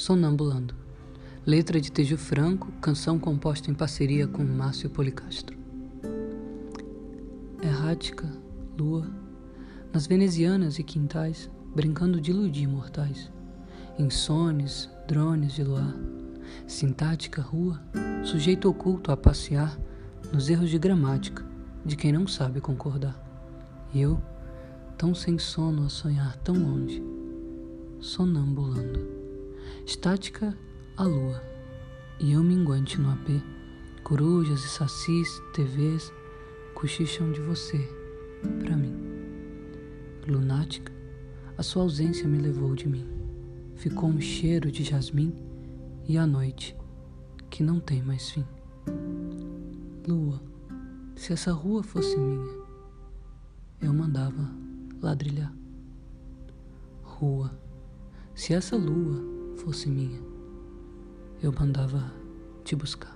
Sonambulando. Letra de Teju Franco, canção composta em parceria com Márcio Policastro. Errática, lua, nas venezianas e quintais, brincando de iludir mortais. Insones, drones de luar, sintática rua, sujeito oculto a passear nos erros de gramática de quem não sabe concordar. E eu, tão sem sono a sonhar tão longe, sonambulando. Estática a lua, e eu minguante no AP. Corujas e sacis, TVs, cochicham de você, para mim. Lunática, a sua ausência me levou de mim. Ficou um cheiro de jasmim e a noite, que não tem mais fim. Lua, se essa rua fosse minha, eu mandava ladrilhar. Rua, se essa lua fosse minha, eu mandava te buscar.